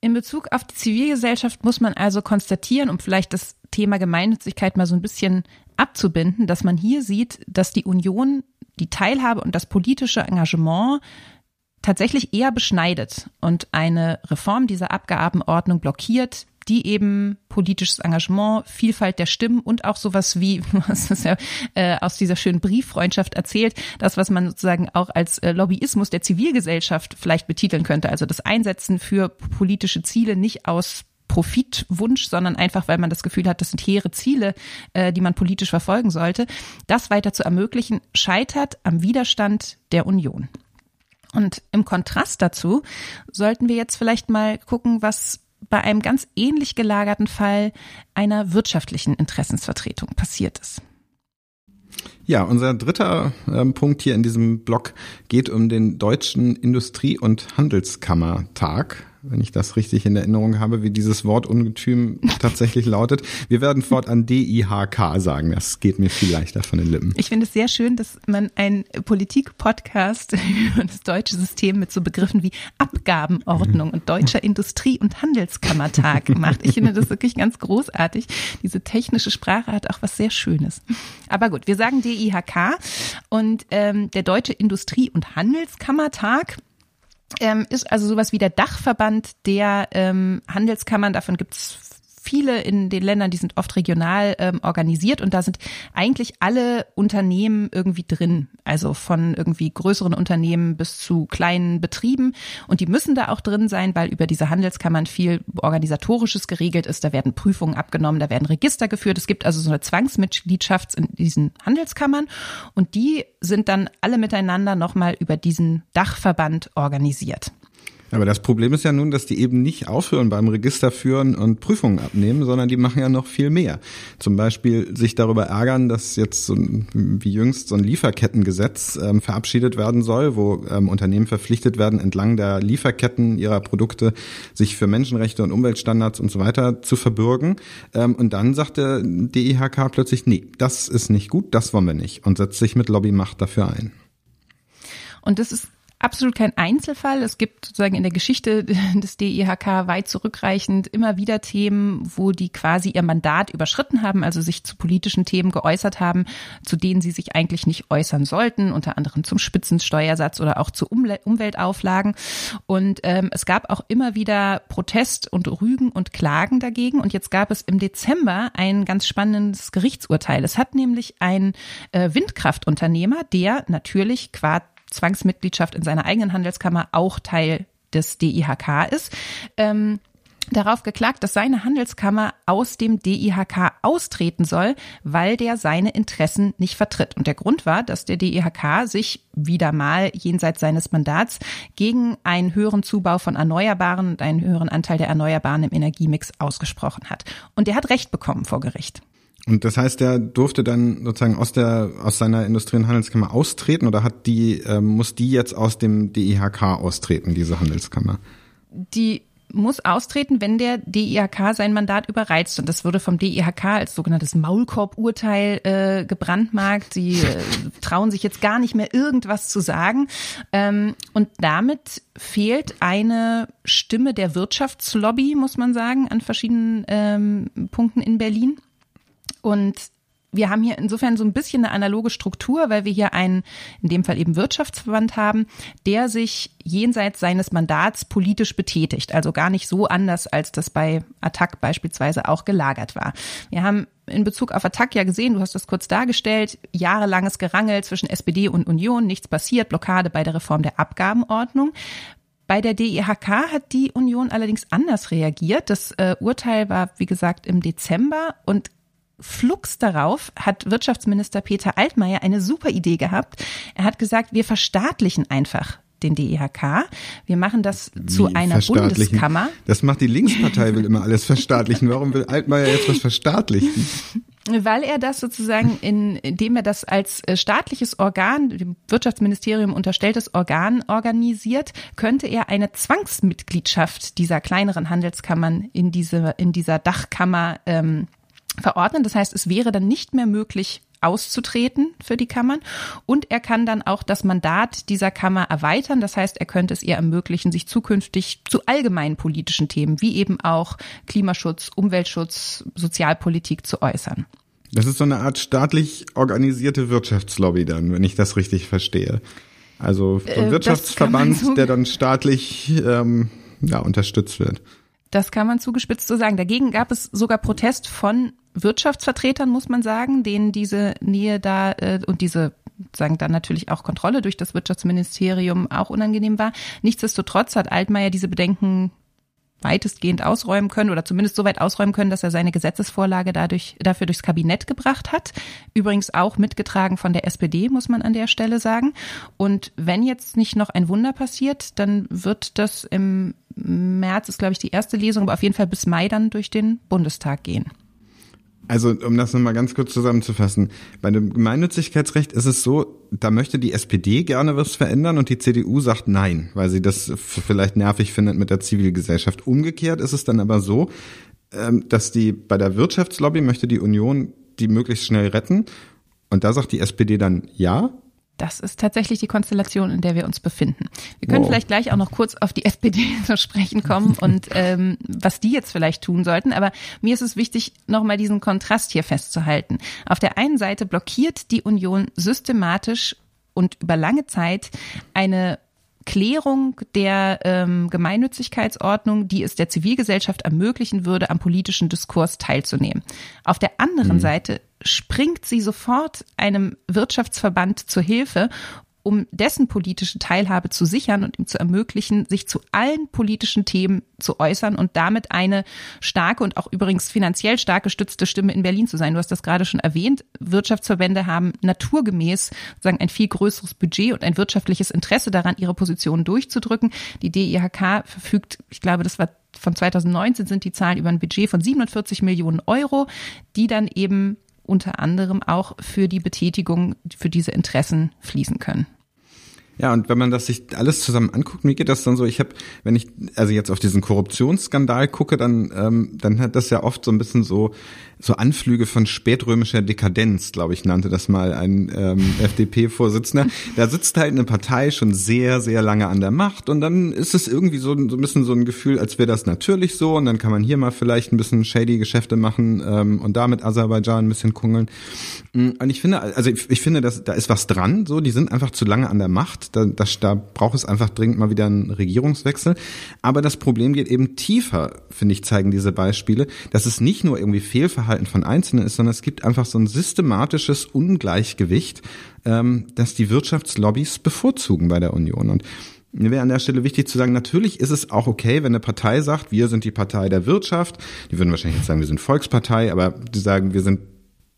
In Bezug auf die Zivilgesellschaft muss man also konstatieren, um vielleicht das Thema Gemeinnützigkeit mal so ein bisschen abzubinden, dass man hier sieht, dass die Union die Teilhabe und das politische Engagement tatsächlich eher beschneidet und eine Reform dieser Abgabenordnung blockiert, die eben politisches Engagement, Vielfalt der Stimmen und auch sowas wie, was ist ja äh, aus dieser schönen Brieffreundschaft erzählt, das, was man sozusagen auch als äh, Lobbyismus der Zivilgesellschaft vielleicht betiteln könnte, also das Einsetzen für politische Ziele nicht aus Profitwunsch, sondern einfach, weil man das Gefühl hat, das sind hehre Ziele, äh, die man politisch verfolgen sollte, das weiter zu ermöglichen, scheitert am Widerstand der Union. Und im Kontrast dazu sollten wir jetzt vielleicht mal gucken, was bei einem ganz ähnlich gelagerten Fall einer wirtschaftlichen Interessensvertretung passiert ist. Ja, unser dritter äh, Punkt hier in diesem Blog geht um den Deutschen Industrie- und Handelskammertag wenn ich das richtig in Erinnerung habe, wie dieses Wort Ungetüm tatsächlich lautet. Wir werden fortan DIHK sagen. Das geht mir viel leichter von den Lippen. Ich finde es sehr schön, dass man ein Politik-Podcast über das deutsche System mit so Begriffen wie Abgabenordnung und Deutscher Industrie- und Handelskammertag macht. Ich finde das wirklich ganz großartig. Diese technische Sprache hat auch was sehr Schönes. Aber gut, wir sagen DIHK und ähm, der Deutsche Industrie- und Handelskammertag ähm, ist also sowas wie der Dachverband der ähm, Handelskammern. Davon gibt's viele in den Ländern, die sind oft regional ähm, organisiert und da sind eigentlich alle Unternehmen irgendwie drin. Also von irgendwie größeren Unternehmen bis zu kleinen Betrieben. Und die müssen da auch drin sein, weil über diese Handelskammern viel organisatorisches geregelt ist. Da werden Prüfungen abgenommen, da werden Register geführt. Es gibt also so eine Zwangsmitgliedschaft in diesen Handelskammern und die sind dann alle miteinander nochmal über diesen Dachverband organisiert. Aber das Problem ist ja nun, dass die eben nicht aufhören beim Register führen und Prüfungen abnehmen, sondern die machen ja noch viel mehr. Zum Beispiel sich darüber ärgern, dass jetzt so ein, wie jüngst so ein Lieferkettengesetz ähm, verabschiedet werden soll, wo ähm, Unternehmen verpflichtet werden, entlang der Lieferketten ihrer Produkte sich für Menschenrechte und Umweltstandards und so weiter zu verbürgen. Ähm, und dann sagt der DIHK plötzlich, nee, das ist nicht gut, das wollen wir nicht und setzt sich mit Lobbymacht dafür ein. Und das ist absolut kein Einzelfall. Es gibt sozusagen in der Geschichte des DIHK weit zurückreichend immer wieder Themen, wo die quasi ihr Mandat überschritten haben, also sich zu politischen Themen geäußert haben, zu denen sie sich eigentlich nicht äußern sollten, unter anderem zum Spitzensteuersatz oder auch zu Umweltauflagen. Und ähm, es gab auch immer wieder Protest und Rügen und Klagen dagegen. Und jetzt gab es im Dezember ein ganz spannendes Gerichtsurteil. Es hat nämlich ein äh, Windkraftunternehmer, der natürlich qua Zwangsmitgliedschaft in seiner eigenen Handelskammer auch Teil des DIHK ist. Ähm, darauf geklagt, dass seine Handelskammer aus dem DIHK austreten soll, weil der seine Interessen nicht vertritt. Und der Grund war, dass der DIHK sich wieder mal jenseits seines Mandats gegen einen höheren Zubau von Erneuerbaren und einen höheren Anteil der Erneuerbaren im Energiemix ausgesprochen hat. Und der hat Recht bekommen vor Gericht. Und das heißt, der durfte dann sozusagen aus der aus seiner Industrie- und Handelskammer austreten oder hat die äh, muss die jetzt aus dem DIHK austreten, diese Handelskammer? Die muss austreten, wenn der DIHK sein Mandat überreizt. Und das wurde vom DIHK als sogenanntes Maulkorb-Urteil äh, gebrandmarkt. Sie äh, trauen sich jetzt gar nicht mehr irgendwas zu sagen. Ähm, und damit fehlt eine Stimme der Wirtschaftslobby, muss man sagen, an verschiedenen ähm, Punkten in Berlin. Und wir haben hier insofern so ein bisschen eine analoge Struktur, weil wir hier einen, in dem Fall eben Wirtschaftsverband haben, der sich jenseits seines Mandats politisch betätigt. Also gar nicht so anders, als das bei Attac beispielsweise auch gelagert war. Wir haben in Bezug auf Attac ja gesehen, du hast das kurz dargestellt, jahrelanges Gerangel zwischen SPD und Union, nichts passiert, Blockade bei der Reform der Abgabenordnung. Bei der DIHK hat die Union allerdings anders reagiert. Das äh, Urteil war, wie gesagt, im Dezember und flugs darauf hat Wirtschaftsminister Peter Altmaier eine super Idee gehabt. Er hat gesagt, wir verstaatlichen einfach den DEHK. Wir machen das zu einer Bundeskammer. Das macht die Linkspartei, will immer alles verstaatlichen. Warum will Altmaier jetzt was verstaatlichen? Weil er das sozusagen, in, indem er das als äh, staatliches Organ, dem Wirtschaftsministerium unterstelltes Organ organisiert, könnte er eine Zwangsmitgliedschaft dieser kleineren Handelskammern in, diese, in dieser Dachkammer ähm, verordnen. Das heißt, es wäre dann nicht mehr möglich, auszutreten für die Kammern und er kann dann auch das Mandat dieser Kammer erweitern. Das heißt, er könnte es ihr ermöglichen, sich zukünftig zu allgemeinen politischen Themen wie eben auch Klimaschutz, Umweltschutz, Sozialpolitik zu äußern. Das ist so eine Art staatlich organisierte Wirtschaftslobby dann, wenn ich das richtig verstehe. Also so ein äh, Wirtschaftsverband, so der dann staatlich ähm, ja, unterstützt wird. Das kann man zugespitzt so sagen. Dagegen gab es sogar Protest von Wirtschaftsvertretern, muss man sagen, denen diese Nähe da äh, und diese sagen dann natürlich auch Kontrolle durch das Wirtschaftsministerium auch unangenehm war. Nichtsdestotrotz hat Altmaier diese Bedenken weitestgehend ausräumen können oder zumindest so weit ausräumen können, dass er seine Gesetzesvorlage dadurch, dafür durchs Kabinett gebracht hat. Übrigens auch mitgetragen von der SPD, muss man an der Stelle sagen. Und wenn jetzt nicht noch ein Wunder passiert, dann wird das im März, ist glaube ich die erste Lesung, aber auf jeden Fall bis Mai dann durch den Bundestag gehen. Also, um das nochmal ganz kurz zusammenzufassen. Bei dem Gemeinnützigkeitsrecht ist es so, da möchte die SPD gerne was verändern und die CDU sagt nein, weil sie das vielleicht nervig findet mit der Zivilgesellschaft. Umgekehrt ist es dann aber so, ähm, dass die, bei der Wirtschaftslobby möchte die Union die möglichst schnell retten. Und da sagt die SPD dann ja, das ist tatsächlich die Konstellation, in der wir uns befinden. Wir können wow. vielleicht gleich auch noch kurz auf die SPD zu sprechen kommen und ähm, was die jetzt vielleicht tun sollten. Aber mir ist es wichtig, nochmal diesen Kontrast hier festzuhalten. Auf der einen Seite blockiert die Union systematisch und über lange Zeit eine Klärung der ähm, Gemeinnützigkeitsordnung, die es der Zivilgesellschaft ermöglichen würde, am politischen Diskurs teilzunehmen. Auf der anderen mhm. Seite springt sie sofort einem Wirtschaftsverband zur Hilfe um dessen politische Teilhabe zu sichern und ihm zu ermöglichen, sich zu allen politischen Themen zu äußern und damit eine starke und auch übrigens finanziell stark gestützte Stimme in Berlin zu sein. Du hast das gerade schon erwähnt. Wirtschaftsverbände haben naturgemäß sozusagen ein viel größeres Budget und ein wirtschaftliches Interesse daran, ihre Positionen durchzudrücken. Die DIHK verfügt, ich glaube, das war von 2019 sind die Zahlen über ein Budget von 47 Millionen Euro, die dann eben unter anderem auch für die Betätigung für diese Interessen fließen können. Ja, und wenn man das sich alles zusammen anguckt, mir geht das dann so, ich habe, wenn ich also jetzt auf diesen Korruptionsskandal gucke, dann, ähm, dann hat das ja oft so ein bisschen so, so Anflüge von spätrömischer Dekadenz, glaube ich, nannte das mal ein ähm, FDP-Vorsitzender. Da sitzt halt eine Partei schon sehr, sehr lange an der Macht und dann ist es irgendwie so, so ein bisschen so ein Gefühl, als wäre das natürlich so und dann kann man hier mal vielleicht ein bisschen shady Geschäfte machen ähm, und da mit Aserbaidschan ein bisschen kungeln. Mm, und ich finde, also ich, ich finde, dass, da ist was dran, so, die sind einfach zu lange an der Macht, da, da, da braucht es einfach dringend mal wieder einen Regierungswechsel. Aber das Problem geht eben tiefer, finde ich, zeigen diese Beispiele, dass es nicht nur irgendwie Fehlverhalten von Einzelnen ist, sondern es gibt einfach so ein systematisches Ungleichgewicht, ähm, das die Wirtschaftslobbys bevorzugen bei der Union. Und mir wäre an der Stelle wichtig zu sagen, natürlich ist es auch okay, wenn eine Partei sagt, wir sind die Partei der Wirtschaft. Die würden wahrscheinlich jetzt sagen, wir sind Volkspartei, aber die sagen, wir sind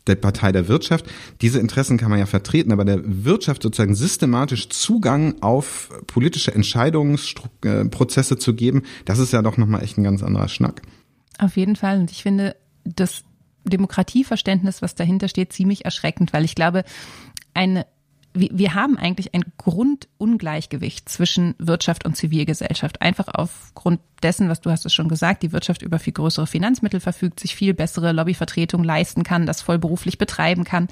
der Partei der Wirtschaft. Diese Interessen kann man ja vertreten, aber der Wirtschaft sozusagen systematisch Zugang auf politische Entscheidungsprozesse zu geben, das ist ja doch nochmal echt ein ganz anderer Schnack. Auf jeden Fall. Und ich finde, das Demokratieverständnis, was dahinter steht, ziemlich erschreckend, weil ich glaube, eine wir haben eigentlich ein Grundungleichgewicht zwischen Wirtschaft und Zivilgesellschaft. Einfach aufgrund dessen, was du hast es schon gesagt, die Wirtschaft über viel größere Finanzmittel verfügt, sich viel bessere Lobbyvertretung leisten kann, das vollberuflich betreiben kann.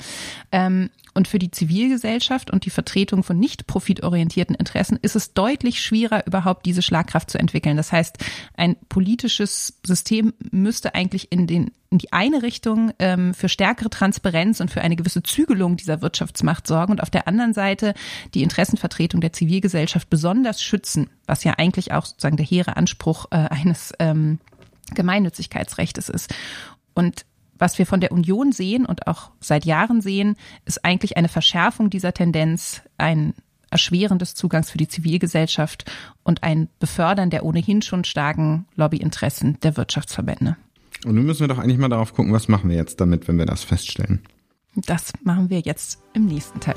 Ähm, und für die Zivilgesellschaft und die Vertretung von nicht profitorientierten Interessen ist es deutlich schwieriger, überhaupt diese Schlagkraft zu entwickeln. Das heißt, ein politisches System müsste eigentlich in, den, in die eine Richtung ähm, für stärkere Transparenz und für eine gewisse Zügelung dieser Wirtschaftsmacht sorgen und auf der anderen Seite die Interessenvertretung der Zivilgesellschaft besonders schützen, was ja eigentlich auch sozusagen der hehre Anspruch äh, eines ähm, Gemeinnützigkeitsrechts ist. Und was wir von der Union sehen und auch seit Jahren sehen, ist eigentlich eine Verschärfung dieser Tendenz, ein Erschweren des Zugangs für die Zivilgesellschaft und ein Befördern der ohnehin schon starken Lobbyinteressen der Wirtschaftsverbände. Und nun müssen wir doch eigentlich mal darauf gucken, was machen wir jetzt damit, wenn wir das feststellen. Das machen wir jetzt im nächsten Teil.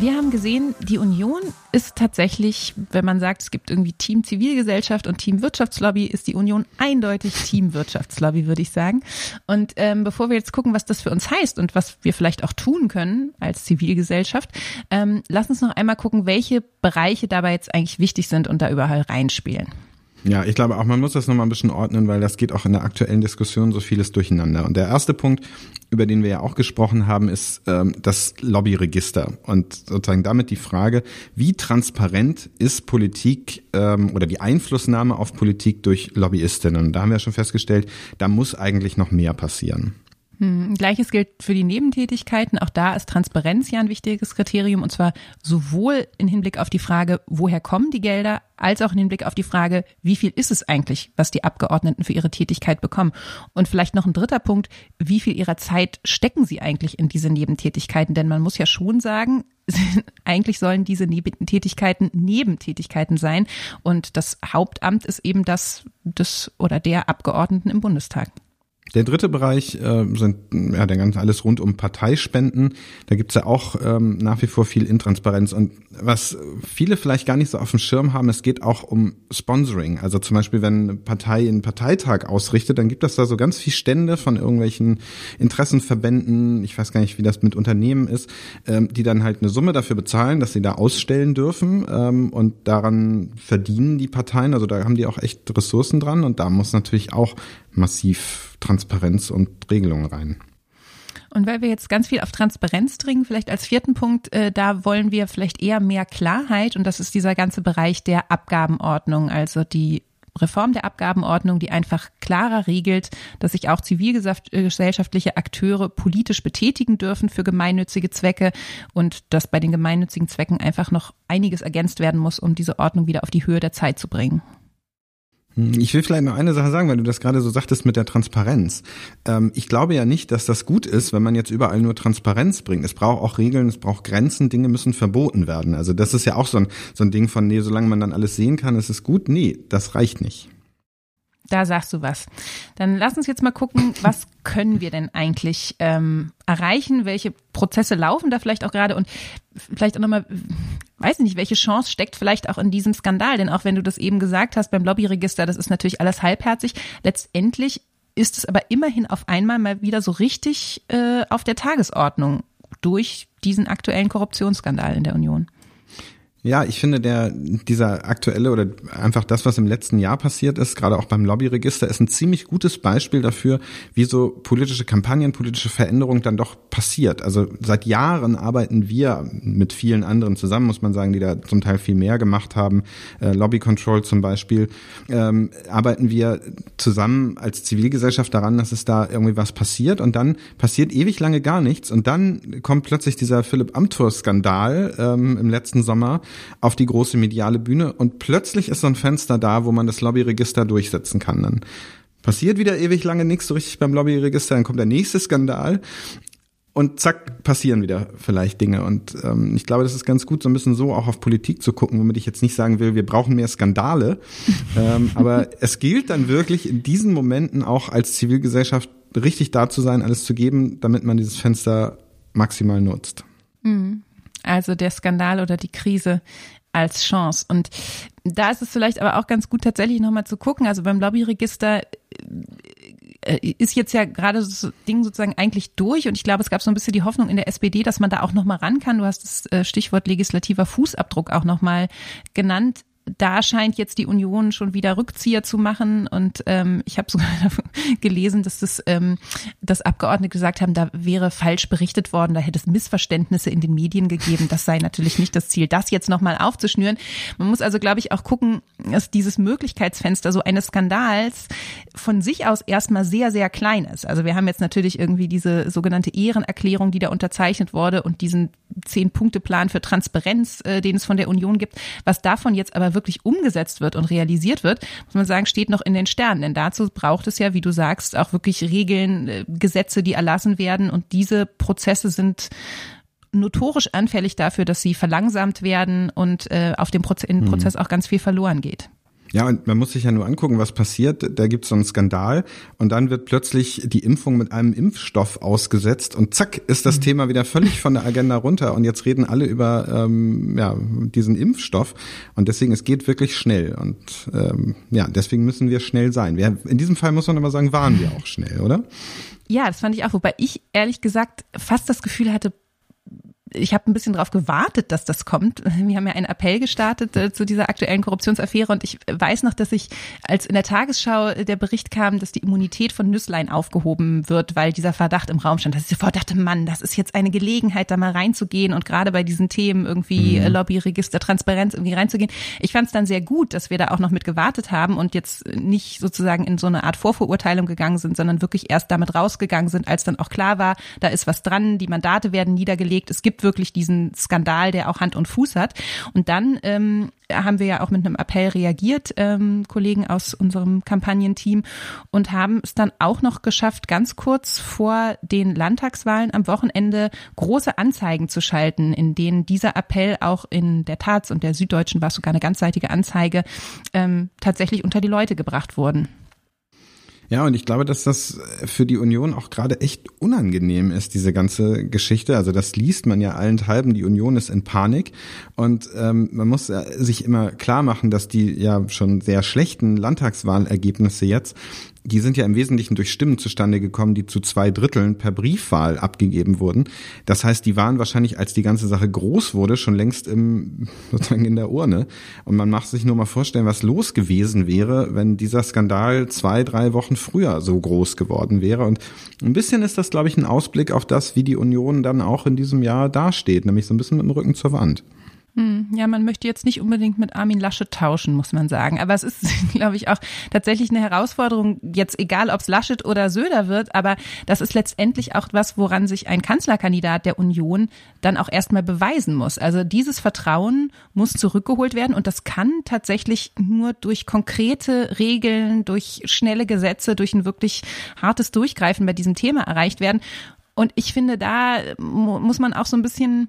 Wir haben gesehen, die Union ist tatsächlich, wenn man sagt, es gibt irgendwie Team Zivilgesellschaft und Team Wirtschaftslobby, ist die Union eindeutig Team Wirtschaftslobby, würde ich sagen. Und ähm, bevor wir jetzt gucken, was das für uns heißt und was wir vielleicht auch tun können als Zivilgesellschaft, ähm, lass uns noch einmal gucken, welche Bereiche dabei jetzt eigentlich wichtig sind und da überall reinspielen. Ja, ich glaube auch, man muss das nochmal ein bisschen ordnen, weil das geht auch in der aktuellen Diskussion so vieles durcheinander. Und der erste Punkt, über den wir ja auch gesprochen haben, ist ähm, das Lobbyregister und sozusagen damit die Frage, wie transparent ist Politik ähm, oder die Einflussnahme auf Politik durch Lobbyistinnen. Und da haben wir schon festgestellt, da muss eigentlich noch mehr passieren. Hm, Gleiches gilt für die Nebentätigkeiten. Auch da ist Transparenz ja ein wichtiges Kriterium und zwar sowohl im Hinblick auf die Frage, woher kommen die Gelder, als auch im Hinblick auf die Frage, wie viel ist es eigentlich, was die Abgeordneten für ihre Tätigkeit bekommen. Und vielleicht noch ein dritter Punkt, wie viel ihrer Zeit stecken sie eigentlich in diese Nebentätigkeiten? Denn man muss ja schon sagen, eigentlich sollen diese Nebentätigkeiten Nebentätigkeiten sein und das Hauptamt ist eben das des oder der Abgeordneten im Bundestag. Der dritte Bereich äh, sind ja der ganze alles rund um Parteispenden. Da gibt's ja auch ähm, nach wie vor viel Intransparenz. Und was viele vielleicht gar nicht so auf dem Schirm haben, es geht auch um Sponsoring. Also zum Beispiel, wenn eine Partei einen Parteitag ausrichtet, dann gibt es da so ganz viel Stände von irgendwelchen Interessenverbänden, ich weiß gar nicht, wie das mit Unternehmen ist, ähm, die dann halt eine Summe dafür bezahlen, dass sie da ausstellen dürfen. Ähm, und daran verdienen die Parteien. Also da haben die auch echt Ressourcen dran. Und da muss natürlich auch massiv Transparenz und Regelungen rein. Und weil wir jetzt ganz viel auf Transparenz dringen, vielleicht als vierten Punkt, äh, da wollen wir vielleicht eher mehr Klarheit und das ist dieser ganze Bereich der Abgabenordnung, also die Reform der Abgabenordnung, die einfach klarer regelt, dass sich auch zivilgesellschaftliche Akteure politisch betätigen dürfen für gemeinnützige Zwecke und dass bei den gemeinnützigen Zwecken einfach noch einiges ergänzt werden muss, um diese Ordnung wieder auf die Höhe der Zeit zu bringen. Hm, ich will vielleicht noch eine Sache sagen, weil du das gerade so sagtest mit der Transparenz. Ähm, ich glaube ja nicht, dass das gut ist, wenn man jetzt überall nur Transparenz bringt. Es braucht auch Regeln, es braucht Grenzen, Dinge müssen verboten werden. Also das ist ja auch so ein, so ein Ding von, nee, solange man dann alles sehen kann, ist es gut. Nee, das reicht nicht. Da sagst du was. Dann lass uns jetzt mal gucken, was können wir denn eigentlich ähm, erreichen? Welche Prozesse laufen da vielleicht auch gerade? Und vielleicht auch nochmal, weiß ich nicht, welche Chance steckt vielleicht auch in diesem Skandal? Denn auch wenn du das eben gesagt hast beim Lobbyregister, das ist natürlich alles halbherzig. Letztendlich ist es aber immerhin auf einmal mal wieder so richtig äh, auf der Tagesordnung durch diesen aktuellen Korruptionsskandal in der Union. Ja, ich finde, der, dieser aktuelle oder einfach das, was im letzten Jahr passiert ist, gerade auch beim Lobbyregister, ist ein ziemlich gutes Beispiel dafür, wie so politische Kampagnen, politische Veränderung dann doch passiert. Also seit Jahren arbeiten wir mit vielen anderen zusammen, muss man sagen, die da zum Teil viel mehr gemacht haben. Äh, Lobby Control zum Beispiel, ähm, arbeiten wir zusammen als Zivilgesellschaft daran, dass es da irgendwie was passiert und dann passiert ewig lange gar nichts und dann kommt plötzlich dieser Philipp Amthor-Skandal ähm, im letzten Sommer auf die große mediale Bühne und plötzlich ist so ein Fenster da, wo man das Lobbyregister durchsetzen kann. Dann passiert wieder ewig lange nichts so richtig beim Lobbyregister, dann kommt der nächste Skandal und zack, passieren wieder vielleicht Dinge. Und ähm, ich glaube, das ist ganz gut, so ein bisschen so auch auf Politik zu gucken, womit ich jetzt nicht sagen will, wir brauchen mehr Skandale. ähm, aber es gilt dann wirklich in diesen Momenten auch als Zivilgesellschaft richtig da zu sein, alles zu geben, damit man dieses Fenster maximal nutzt. Mhm also der Skandal oder die Krise als Chance. Und da ist es vielleicht aber auch ganz gut, tatsächlich nochmal zu gucken. Also beim Lobbyregister äh, ist jetzt ja gerade das Ding sozusagen eigentlich durch und ich glaube, es gab so ein bisschen die Hoffnung in der SPD, dass man da auch nochmal ran kann. Du hast das äh, Stichwort legislativer Fußabdruck auch nochmal genannt da scheint jetzt die Union schon wieder Rückzieher zu machen. Und ähm, ich habe sogar gelesen, dass das, ähm, dass Abgeordnete gesagt haben, da wäre falsch berichtet worden, da hätte es Missverständnisse in den Medien gegeben. Das sei natürlich nicht das Ziel, das jetzt nochmal aufzuschnüren. Man muss also, glaube ich, auch gucken, dass dieses Möglichkeitsfenster so eines Skandals von sich aus erstmal sehr, sehr klein ist. Also wir haben jetzt natürlich irgendwie diese sogenannte Ehrenerklärung, die da unterzeichnet wurde und diesen Zehn-Punkte-Plan für Transparenz, äh, den es von der Union gibt. Was davon jetzt aber wirklich wirklich umgesetzt wird und realisiert wird, muss man sagen, steht noch in den Sternen. Denn dazu braucht es ja, wie du sagst, auch wirklich Regeln, äh, Gesetze, die erlassen werden. Und diese Prozesse sind notorisch anfällig dafür, dass sie verlangsamt werden und äh, auf dem Proze in dem Prozess auch ganz viel verloren geht. Ja, und man muss sich ja nur angucken, was passiert. Da gibt es so einen Skandal und dann wird plötzlich die Impfung mit einem Impfstoff ausgesetzt und zack ist das mhm. Thema wieder völlig von der Agenda runter und jetzt reden alle über ähm, ja, diesen Impfstoff und deswegen es geht wirklich schnell und ähm, ja, deswegen müssen wir schnell sein. Wir, in diesem Fall muss man aber sagen, waren wir auch schnell, oder? Ja, das fand ich auch, wobei ich ehrlich gesagt fast das Gefühl hatte, ich habe ein bisschen darauf gewartet, dass das kommt. Wir haben ja einen Appell gestartet äh, zu dieser aktuellen Korruptionsaffäre und ich weiß noch, dass ich, als in der Tagesschau der Bericht kam, dass die Immunität von Nüsslein aufgehoben wird, weil dieser Verdacht im Raum stand, dass ich sofort dachte, Mann, das ist jetzt eine Gelegenheit, da mal reinzugehen und gerade bei diesen Themen irgendwie mhm. Lobbyregister, Transparenz irgendwie reinzugehen. Ich fand es dann sehr gut, dass wir da auch noch mit gewartet haben und jetzt nicht sozusagen in so eine Art Vorverurteilung gegangen sind, sondern wirklich erst damit rausgegangen sind, als dann auch klar war, da ist was dran, die Mandate werden niedergelegt, es gibt wirklich diesen Skandal, der auch Hand und Fuß hat. Und dann ähm, haben wir ja auch mit einem Appell reagiert, ähm, Kollegen aus unserem Kampagnenteam, und haben es dann auch noch geschafft, ganz kurz vor den Landtagswahlen am Wochenende große Anzeigen zu schalten, in denen dieser Appell auch in der Taz und der Süddeutschen war sogar eine ganzseitige Anzeige ähm, tatsächlich unter die Leute gebracht wurden. Ja, und ich glaube, dass das für die Union auch gerade echt unangenehm ist, diese ganze Geschichte. Also das liest man ja allenthalben, die Union ist in Panik. Und ähm, man muss sich immer klar machen, dass die ja schon sehr schlechten Landtagswahlergebnisse jetzt die sind ja im Wesentlichen durch Stimmen zustande gekommen, die zu zwei Dritteln per Briefwahl abgegeben wurden. Das heißt, die waren wahrscheinlich, als die ganze Sache groß wurde, schon längst im, sozusagen in der Urne. Und man macht sich nur mal vorstellen, was los gewesen wäre, wenn dieser Skandal zwei, drei Wochen früher so groß geworden wäre. Und ein bisschen ist das, glaube ich, ein Ausblick auf das, wie die Union dann auch in diesem Jahr dasteht, nämlich so ein bisschen mit dem Rücken zur Wand. Hm, ja, man möchte jetzt nicht unbedingt mit Armin Laschet tauschen, muss man sagen. Aber es ist, glaube ich, auch tatsächlich eine Herausforderung, jetzt egal, ob es Laschet oder Söder wird, aber das ist letztendlich auch was, woran sich ein Kanzlerkandidat der Union dann auch erstmal beweisen muss. Also dieses Vertrauen muss zurückgeholt werden und das kann tatsächlich nur durch konkrete Regeln, durch schnelle Gesetze, durch ein wirklich hartes Durchgreifen bei diesem Thema erreicht werden. Und ich finde, da muss man auch so ein bisschen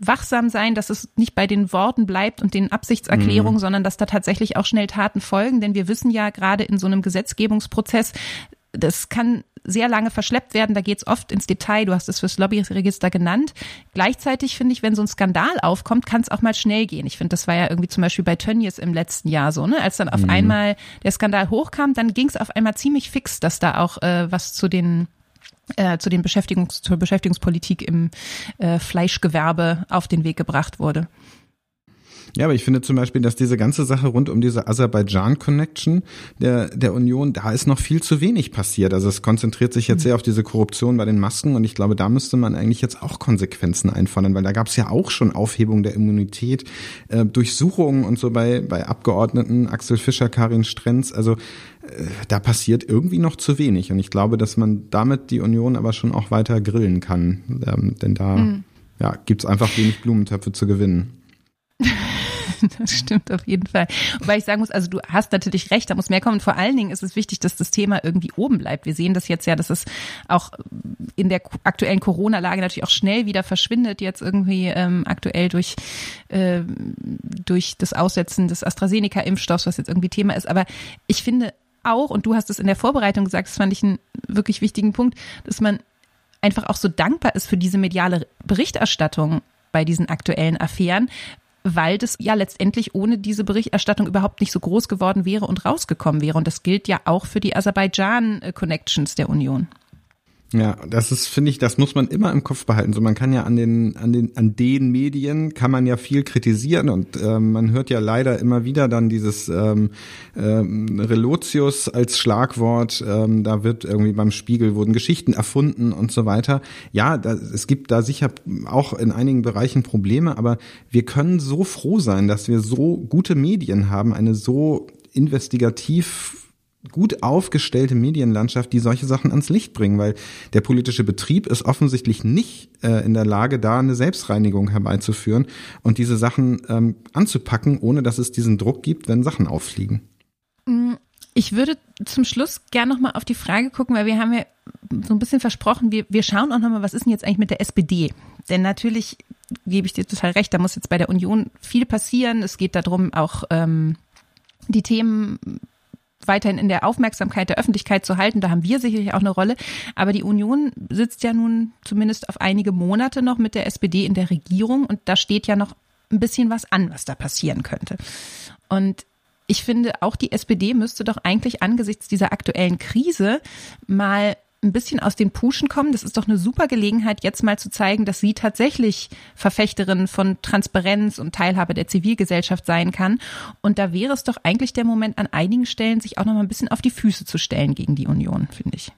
wachsam sein, dass es nicht bei den Worten bleibt und den Absichtserklärungen, mhm. sondern dass da tatsächlich auch schnell Taten folgen. Denn wir wissen ja gerade in so einem Gesetzgebungsprozess, das kann sehr lange verschleppt werden. Da geht es oft ins Detail. Du hast es fürs Lobbyregister genannt. Gleichzeitig finde ich, wenn so ein Skandal aufkommt, kann es auch mal schnell gehen. Ich finde, das war ja irgendwie zum Beispiel bei Tönnies im letzten Jahr so, ne? Als dann auf mhm. einmal der Skandal hochkam, dann ging es auf einmal ziemlich fix, dass da auch äh, was zu den äh, zu den Beschäftigungs zur Beschäftigungspolitik im äh, Fleischgewerbe auf den Weg gebracht wurde. Ja, aber ich finde zum Beispiel, dass diese ganze Sache rund um diese Aserbaidschan-Connection der, der Union, da ist noch viel zu wenig passiert. Also es konzentriert sich jetzt mhm. sehr auf diese Korruption bei den Masken und ich glaube, da müsste man eigentlich jetzt auch Konsequenzen einfordern, weil da gab es ja auch schon Aufhebung der Immunität, äh, Durchsuchungen und so bei, bei Abgeordneten Axel Fischer, Karin Strenz. Also da passiert irgendwie noch zu wenig. Und ich glaube, dass man damit die Union aber schon auch weiter grillen kann. Ähm, denn da mhm. ja, gibt es einfach wenig Blumentöpfe zu gewinnen. Das stimmt auf jeden Fall. Wobei ich sagen muss, also du hast natürlich recht, da muss mehr kommen. Vor allen Dingen ist es wichtig, dass das Thema irgendwie oben bleibt. Wir sehen das jetzt ja, dass es auch in der aktuellen Corona-Lage natürlich auch schnell wieder verschwindet, jetzt irgendwie ähm, aktuell durch, äh, durch das Aussetzen des AstraZeneca-Impfstoffs, was jetzt irgendwie Thema ist. Aber ich finde, auch, und du hast es in der Vorbereitung gesagt, das fand ich einen wirklich wichtigen Punkt, dass man einfach auch so dankbar ist für diese mediale Berichterstattung bei diesen aktuellen Affären, weil das ja letztendlich ohne diese Berichterstattung überhaupt nicht so groß geworden wäre und rausgekommen wäre. Und das gilt ja auch für die Aserbaidschan-Connections der Union. Ja, das ist, finde ich, das muss man immer im Kopf behalten. So, man kann ja an den, an den, an den Medien kann man ja viel kritisieren und ähm, man hört ja leider immer wieder dann dieses ähm, ähm, Relotius als Schlagwort. Ähm, da wird irgendwie beim Spiegel wurden Geschichten erfunden und so weiter. Ja, da, es gibt da sicher auch in einigen Bereichen Probleme, aber wir können so froh sein, dass wir so gute Medien haben, eine so investigativ gut aufgestellte Medienlandschaft, die solche Sachen ans Licht bringen, weil der politische Betrieb ist offensichtlich nicht äh, in der Lage, da eine Selbstreinigung herbeizuführen und diese Sachen ähm, anzupacken, ohne dass es diesen Druck gibt, wenn Sachen auffliegen. Mm, ich würde zum Schluss gerne nochmal auf die Frage gucken, weil wir haben ja so ein bisschen versprochen, wir, wir schauen auch nochmal, was ist denn jetzt eigentlich mit der SPD? Denn natürlich gebe ich dir total recht, da muss jetzt bei der Union viel passieren. Es geht darum, auch ähm, die Themen weiterhin in der Aufmerksamkeit der Öffentlichkeit zu halten. Da haben wir sicherlich auch eine Rolle. Aber die Union sitzt ja nun zumindest auf einige Monate noch mit der SPD in der Regierung und da steht ja noch ein bisschen was an, was da passieren könnte. Und ich finde, auch die SPD müsste doch eigentlich angesichts dieser aktuellen Krise mal ein bisschen aus den Puschen kommen. Das ist doch eine super Gelegenheit, jetzt mal zu zeigen, dass sie tatsächlich Verfechterin von Transparenz und Teilhabe der Zivilgesellschaft sein kann. Und da wäre es doch eigentlich der Moment, an einigen Stellen sich auch noch mal ein bisschen auf die Füße zu stellen gegen die Union, finde ich.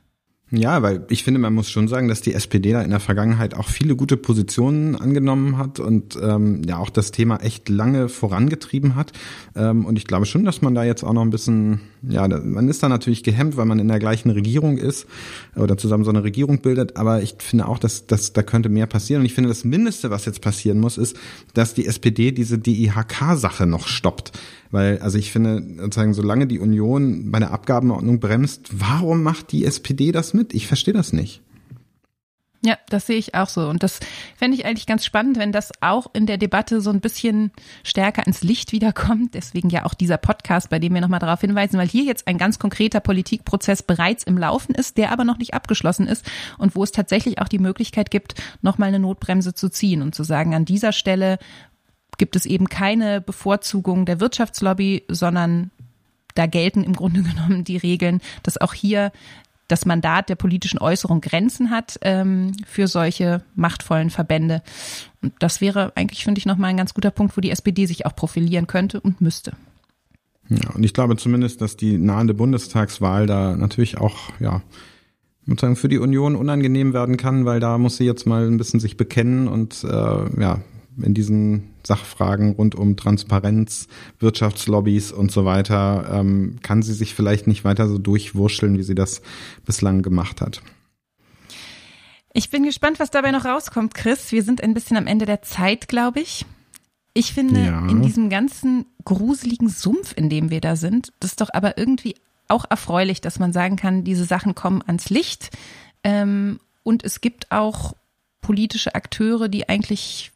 Ja, weil ich finde, man muss schon sagen, dass die SPD da in der Vergangenheit auch viele gute Positionen angenommen hat und ähm, ja auch das Thema echt lange vorangetrieben hat. Ähm, und ich glaube schon, dass man da jetzt auch noch ein bisschen, ja, man ist da natürlich gehemmt, weil man in der gleichen Regierung ist oder zusammen so eine Regierung bildet. Aber ich finde auch, dass, dass da könnte mehr passieren. Und ich finde, das Mindeste, was jetzt passieren muss, ist, dass die SPD diese DIHK-Sache noch stoppt. Weil, also ich finde, sozusagen, solange die Union bei der Abgabenordnung bremst, warum macht die SPD das mit? Ich verstehe das nicht. Ja, das sehe ich auch so. Und das fände ich eigentlich ganz spannend, wenn das auch in der Debatte so ein bisschen stärker ins Licht wiederkommt. Deswegen ja auch dieser Podcast, bei dem wir nochmal darauf hinweisen, weil hier jetzt ein ganz konkreter Politikprozess bereits im Laufen ist, der aber noch nicht abgeschlossen ist und wo es tatsächlich auch die Möglichkeit gibt, nochmal eine Notbremse zu ziehen und zu sagen, an dieser Stelle gibt es eben keine Bevorzugung der Wirtschaftslobby, sondern da gelten im Grunde genommen die Regeln, dass auch hier das Mandat der politischen Äußerung Grenzen hat ähm, für solche machtvollen Verbände. Und das wäre eigentlich, finde ich, nochmal ein ganz guter Punkt, wo die SPD sich auch profilieren könnte und müsste. Ja, und ich glaube zumindest, dass die nahende Bundestagswahl da natürlich auch, ja, sozusagen für die Union unangenehm werden kann, weil da muss sie jetzt mal ein bisschen sich bekennen und äh, ja, in diesen Sachfragen rund um Transparenz, Wirtschaftslobbys und so weiter, ähm, kann sie sich vielleicht nicht weiter so durchwurscheln, wie sie das bislang gemacht hat. Ich bin gespannt, was dabei noch rauskommt, Chris. Wir sind ein bisschen am Ende der Zeit, glaube ich. Ich finde, ja. in diesem ganzen gruseligen Sumpf, in dem wir da sind, das ist doch aber irgendwie auch erfreulich, dass man sagen kann, diese Sachen kommen ans Licht. Ähm, und es gibt auch politische Akteure, die eigentlich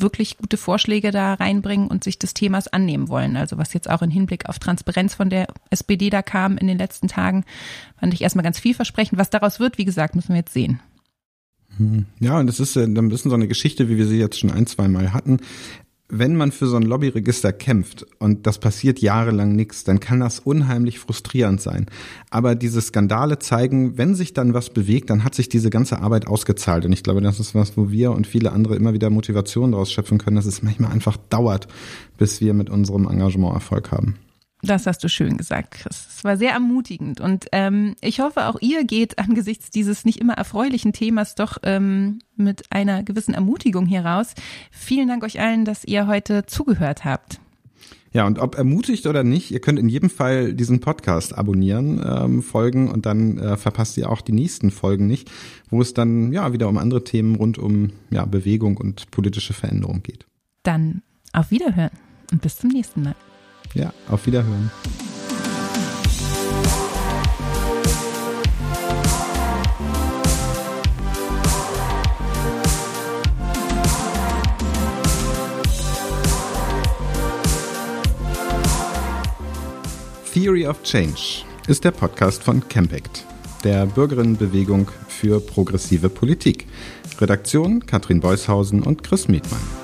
wirklich gute Vorschläge da reinbringen und sich des Themas annehmen wollen. Also was jetzt auch im Hinblick auf Transparenz von der SPD da kam in den letzten Tagen, fand ich erstmal ganz vielversprechend. Was daraus wird, wie gesagt, müssen wir jetzt sehen. Hm. Ja, und das ist dann ein bisschen so eine Geschichte, wie wir sie jetzt schon ein, zwei Mal hatten wenn man für so ein Lobbyregister kämpft und das passiert jahrelang nichts, dann kann das unheimlich frustrierend sein. Aber diese Skandale zeigen, wenn sich dann was bewegt, dann hat sich diese ganze Arbeit ausgezahlt. Und ich glaube, das ist was, wo wir und viele andere immer wieder Motivation daraus schöpfen können, dass es manchmal einfach dauert, bis wir mit unserem Engagement Erfolg haben. Das hast du schön gesagt, Chris. Es war sehr ermutigend und ähm, ich hoffe, auch ihr geht angesichts dieses nicht immer erfreulichen Themas doch ähm, mit einer gewissen Ermutigung hier raus. Vielen Dank euch allen, dass ihr heute zugehört habt. Ja, und ob ermutigt oder nicht, ihr könnt in jedem Fall diesen Podcast abonnieren, ähm, folgen und dann äh, verpasst ihr auch die nächsten Folgen nicht, wo es dann ja wieder um andere Themen rund um ja, Bewegung und politische Veränderung geht. Dann auf Wiederhören und bis zum nächsten Mal. Ja, auf Wiederhören. Theory of Change ist der Podcast von Campact, der Bürgerinnenbewegung für progressive Politik. Redaktion Katrin Beushausen und Chris Mietmann.